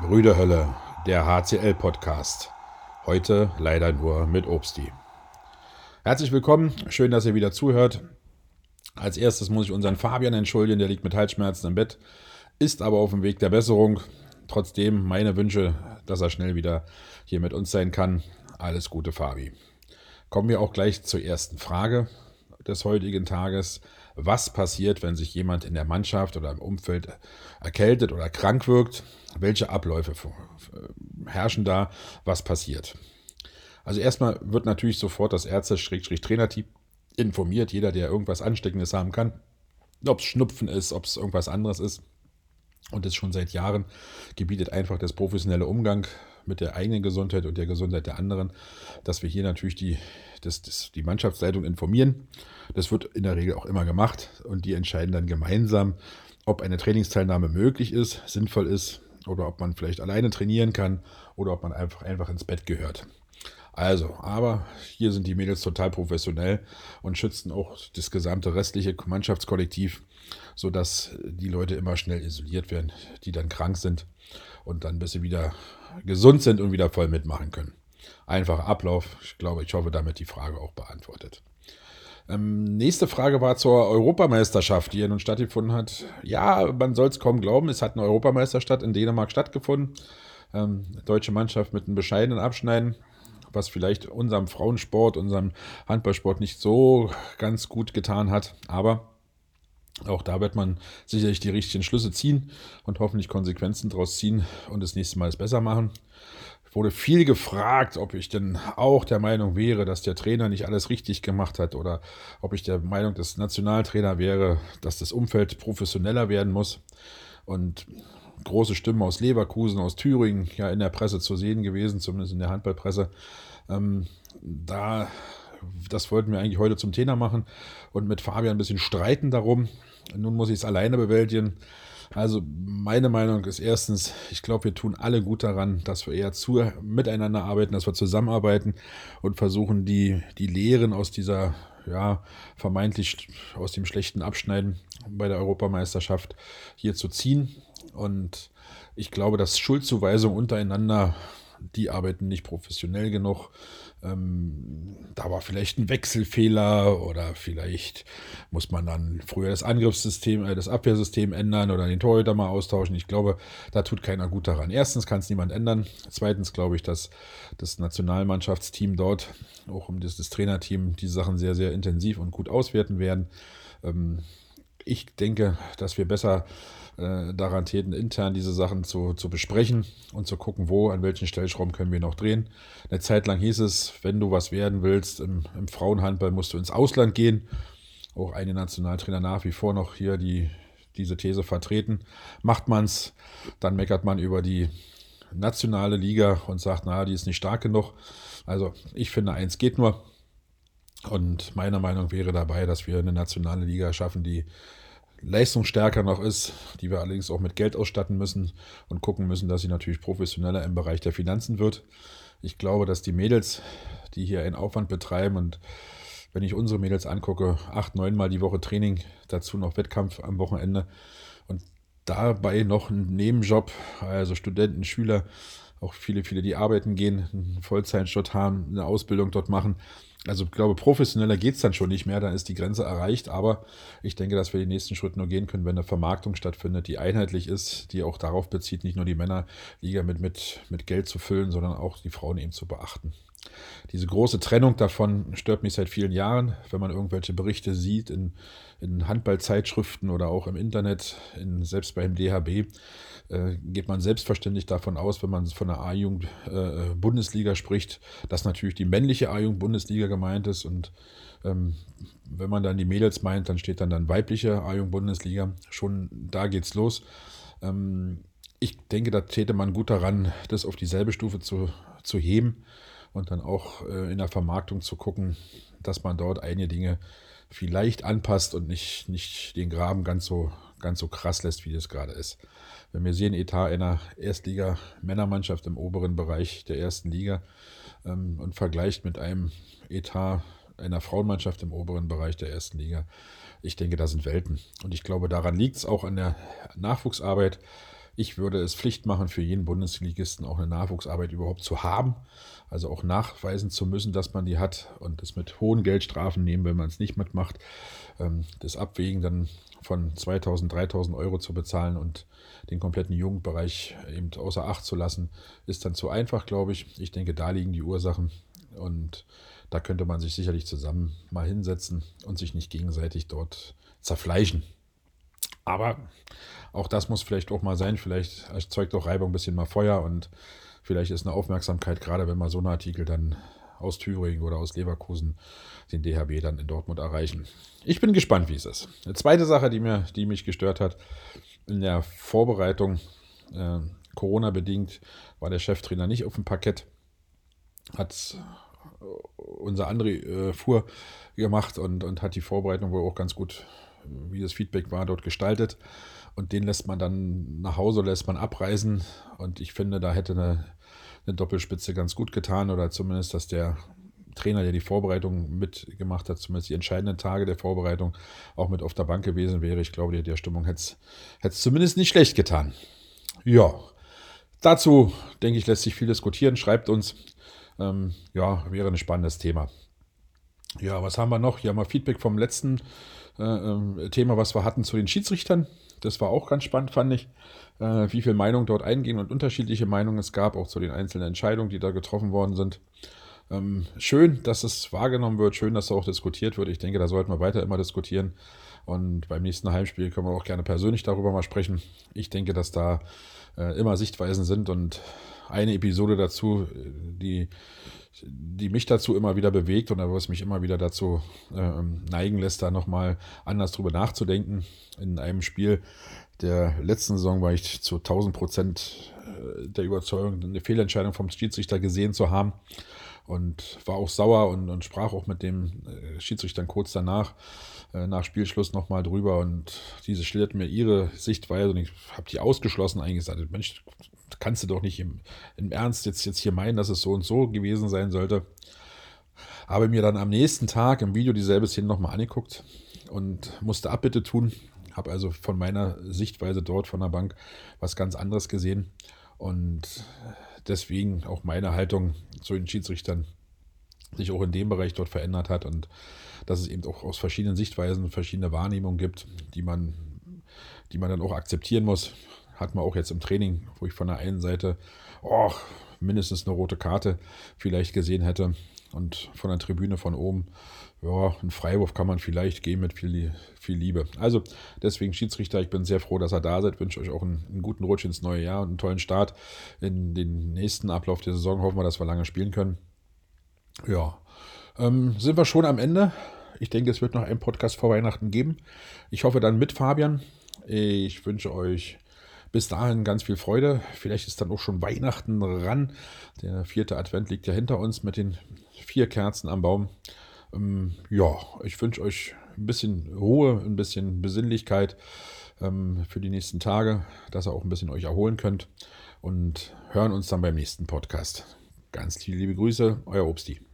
Brüderhölle, der HCL-Podcast. Heute leider nur mit Obsti. Herzlich willkommen, schön, dass ihr wieder zuhört. Als erstes muss ich unseren Fabian entschuldigen, der liegt mit Halsschmerzen im Bett, ist aber auf dem Weg der Besserung. Trotzdem meine Wünsche, dass er schnell wieder hier mit uns sein kann. Alles Gute, Fabi. Kommen wir auch gleich zur ersten Frage des heutigen Tages. Was passiert, wenn sich jemand in der Mannschaft oder im Umfeld erkältet oder krank wirkt? Welche Abläufe herrschen da? Was passiert? Also erstmal wird natürlich sofort das Ärzte-Trainerteam informiert, jeder, der irgendwas Ansteckendes haben kann, ob es Schnupfen ist, ob es irgendwas anderes ist. Und das schon seit Jahren gebietet einfach das professionelle Umgang mit der eigenen Gesundheit und der Gesundheit der anderen, dass wir hier natürlich die, das, das, die Mannschaftsleitung informieren. Das wird in der Regel auch immer gemacht und die entscheiden dann gemeinsam, ob eine Trainingsteilnahme möglich ist, sinnvoll ist oder ob man vielleicht alleine trainieren kann oder ob man einfach, einfach ins Bett gehört. Also, aber hier sind die Mädels total professionell und schützen auch das gesamte restliche Mannschaftskollektiv, sodass die Leute immer schnell isoliert werden, die dann krank sind und dann, bis sie wieder gesund sind und wieder voll mitmachen können. Einfacher Ablauf. Ich glaube, ich hoffe, damit die Frage auch beantwortet. Ähm, nächste Frage war zur Europameisterschaft, die ja nun stattgefunden hat. Ja, man soll es kaum glauben, es hat eine Europameisterschaft in Dänemark stattgefunden. Ähm, deutsche Mannschaft mit einem bescheidenen Abschneiden was vielleicht unserem Frauensport, unserem Handballsport nicht so ganz gut getan hat. Aber auch da wird man sicherlich die richtigen Schlüsse ziehen und hoffentlich Konsequenzen daraus ziehen und das nächste Mal es besser machen. Wurde viel gefragt, ob ich denn auch der Meinung wäre, dass der Trainer nicht alles richtig gemacht hat oder ob ich der Meinung des Nationaltrainer wäre, dass das Umfeld professioneller werden muss. Und große Stimmen aus Leverkusen, aus Thüringen ja in der Presse zu sehen gewesen, zumindest in der Handballpresse. Ähm, da, das wollten wir eigentlich heute zum Thema machen und mit Fabian ein bisschen streiten darum. Nun muss ich es alleine bewältigen. Also meine Meinung ist erstens, ich glaube, wir tun alle gut daran, dass wir eher zu, miteinander arbeiten, dass wir zusammenarbeiten und versuchen, die, die Lehren aus dieser, ja, vermeintlich aus dem schlechten Abschneiden bei der Europameisterschaft hier zu ziehen und ich glaube, dass Schuldzuweisungen untereinander, die arbeiten nicht professionell genug. Ähm, da war vielleicht ein Wechselfehler oder vielleicht muss man dann früher das Angriffssystem, äh, das Abwehrsystem ändern oder den Torhüter mal austauschen. Ich glaube, da tut keiner gut daran. Erstens kann es niemand ändern. Zweitens glaube ich, dass das Nationalmannschaftsteam dort, auch um das, das Trainerteam, die Sachen sehr, sehr intensiv und gut auswerten werden. Ähm, ich denke, dass wir besser äh, daran täten, intern diese Sachen zu, zu besprechen und zu gucken, wo, an welchen Stellschrauben können wir noch drehen. Eine Zeit lang hieß es, wenn du was werden willst, im, im Frauenhandball musst du ins Ausland gehen. Auch einige Nationaltrainer nach wie vor noch hier die, diese These vertreten. Macht man es, dann meckert man über die nationale Liga und sagt, na, die ist nicht stark genug. Also ich finde, eins geht nur. Und meine Meinung wäre dabei, dass wir eine nationale Liga schaffen, die leistungsstärker noch ist, die wir allerdings auch mit Geld ausstatten müssen und gucken müssen, dass sie natürlich professioneller im Bereich der Finanzen wird. Ich glaube, dass die Mädels, die hier einen Aufwand betreiben und wenn ich unsere Mädels angucke, acht, neun Mal die Woche Training, dazu noch Wettkampf am Wochenende und dabei noch ein Nebenjob, also Studenten, Schüler, auch viele, viele, die arbeiten gehen, einen Vollzeitjob haben, eine Ausbildung dort machen. Also ich glaube, professioneller geht es dann schon nicht mehr, dann ist die Grenze erreicht. Aber ich denke, dass wir den nächsten Schritt nur gehen können, wenn eine Vermarktung stattfindet, die einheitlich ist, die auch darauf bezieht, nicht nur die Männerliga mit, mit, mit Geld zu füllen, sondern auch die Frauen eben zu beachten. Diese große Trennung davon stört mich seit vielen Jahren, wenn man irgendwelche Berichte sieht in, in Handballzeitschriften oder auch im Internet, in, selbst beim DHB äh, geht man selbstverständlich davon aus, wenn man von der A-Jugend-Bundesliga äh, spricht, dass natürlich die männliche A-Jugend-Bundesliga gemeint ist. Und ähm, wenn man dann die Mädels meint, dann steht dann dann weibliche A-Jugend-Bundesliga. Schon da geht's los. Ähm, ich denke, da täte man gut daran, das auf dieselbe Stufe zu, zu heben und dann auch äh, in der Vermarktung zu gucken, dass man dort einige Dinge vielleicht anpasst und nicht, nicht den Graben ganz so, ganz so krass lässt, wie das gerade ist. Wenn wir sehen, Etat einer Erstliga-Männermannschaft im oberen Bereich der ersten Liga ähm, und vergleicht mit einem Etat einer Frauenmannschaft im oberen Bereich der ersten Liga, ich denke, da sind Welten. Und ich glaube, daran liegt es auch an der Nachwuchsarbeit. Ich würde es Pflicht machen, für jeden Bundesligisten auch eine Nachwuchsarbeit überhaupt zu haben. Also auch nachweisen zu müssen, dass man die hat und das mit hohen Geldstrafen nehmen, wenn man es nicht mitmacht. Ähm, das Abwägen dann von 2000, 3000 Euro zu bezahlen und den kompletten Jugendbereich eben außer Acht zu lassen, ist dann zu einfach, glaube ich. Ich denke, da liegen die Ursachen und da könnte man sich sicherlich zusammen mal hinsetzen und sich nicht gegenseitig dort zerfleischen. Aber auch das muss vielleicht auch mal sein. Vielleicht erzeugt auch Reibung ein bisschen mal Feuer und vielleicht ist eine Aufmerksamkeit, gerade wenn mal so ein Artikel dann aus Thüringen oder aus Leverkusen den DHB dann in Dortmund erreichen. Ich bin gespannt, wie es ist. Eine zweite Sache, die, mir, die mich gestört hat, in der Vorbereitung, äh, Corona-bedingt, war der Cheftrainer nicht auf dem Parkett, hat unser André äh, Fuhr gemacht und, und hat die Vorbereitung wohl auch ganz gut wie das Feedback war, dort gestaltet. Und den lässt man dann nach Hause, lässt man abreisen. Und ich finde, da hätte eine, eine Doppelspitze ganz gut getan oder zumindest, dass der Trainer, der die Vorbereitung mitgemacht hat, zumindest die entscheidenden Tage der Vorbereitung, auch mit auf der Bank gewesen wäre. Ich glaube, der Stimmung hätte es zumindest nicht schlecht getan. Ja, dazu denke ich, lässt sich viel diskutieren. Schreibt uns. Ähm, ja, wäre ein spannendes Thema. Ja, was haben wir noch? Hier haben wir Feedback vom letzten äh, ähm, Thema, was wir hatten zu den Schiedsrichtern. Das war auch ganz spannend, fand ich, äh, wie viele Meinungen dort eingehen und unterschiedliche Meinungen es gab, auch zu den einzelnen Entscheidungen, die da getroffen worden sind. Ähm, schön, dass es wahrgenommen wird, schön, dass auch diskutiert wird. Ich denke, da sollten wir weiter immer diskutieren. Und beim nächsten Heimspiel können wir auch gerne persönlich darüber mal sprechen. Ich denke, dass da äh, immer Sichtweisen sind und eine Episode dazu, die, die mich dazu immer wieder bewegt und was mich immer wieder dazu äh, neigen lässt, da nochmal anders drüber nachzudenken. In einem Spiel der letzten Saison war ich zu 1000 Prozent äh, der Überzeugung, eine Fehlentscheidung vom Schiedsrichter gesehen zu haben und war auch sauer und, und sprach auch mit dem äh, Schiedsrichter kurz danach, äh, nach Spielschluss nochmal drüber und diese schilderten mir ihre Sichtweise und ich habe die ausgeschlossen eigentlich gesagt, Mensch, kannst du doch nicht im, im Ernst jetzt, jetzt hier meinen, dass es so und so gewesen sein sollte. Habe mir dann am nächsten Tag im Video dieselbe Szene nochmal angeguckt und musste Abbitte tun. Habe also von meiner Sichtweise dort von der Bank was ganz anderes gesehen. Und deswegen auch meine Haltung zu den Schiedsrichtern sich auch in dem Bereich dort verändert hat und dass es eben auch aus verschiedenen Sichtweisen verschiedene Wahrnehmungen gibt, die man, die man dann auch akzeptieren muss. Hat man auch jetzt im Training, wo ich von der einen Seite oh, mindestens eine rote Karte vielleicht gesehen hätte und von der Tribüne von oben, ja, ein Freiwurf kann man vielleicht gehen mit viel, viel Liebe. Also deswegen Schiedsrichter, ich bin sehr froh, dass ihr da seid. Wünsche euch auch einen, einen guten Rutsch ins neue Jahr und einen tollen Start in den nächsten Ablauf der Saison. Hoffen wir, dass wir lange spielen können. Ja, ähm, sind wir schon am Ende. Ich denke, es wird noch einen Podcast vor Weihnachten geben. Ich hoffe dann mit Fabian. Ich wünsche euch bis dahin ganz viel Freude. Vielleicht ist dann auch schon Weihnachten ran. Der vierte Advent liegt ja hinter uns mit den vier Kerzen am Baum. Ähm, ja, ich wünsche euch ein bisschen Ruhe, ein bisschen Besinnlichkeit ähm, für die nächsten Tage, dass ihr auch ein bisschen euch erholen könnt und hören uns dann beim nächsten Podcast. Ganz liebe Grüße, euer Obsti.